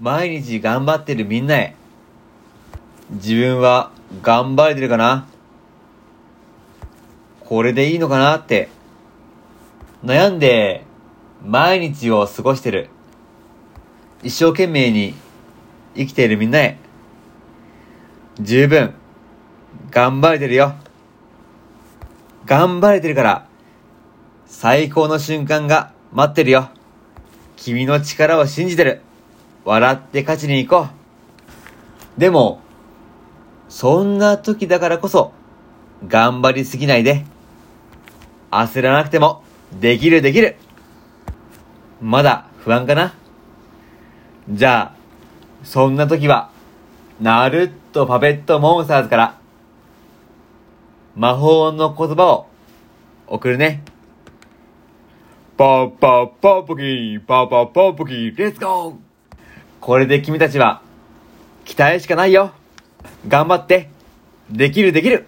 毎日頑張ってるみんなへ。自分は頑張れてるかな？これでいいのかなって。悩んで毎日を過ごしてる。一生懸命に生きているみんなへ。十分頑張れてるよ。頑張れてるから最高の瞬間が待ってるよ。君の力を信じてる。笑って勝ちに行こう。でも、そんな時だからこそ、頑張りすぎないで。焦らなくても、できるできる。まだ不安かな？じゃあ、そんな時は、なるっとパペットモンスターズから、魔法の言葉を送るね。パーパーパーポキー、パーパーパーポキー、レッツゴーこれで君たちは、期待しかないよ。頑張って。できるできる。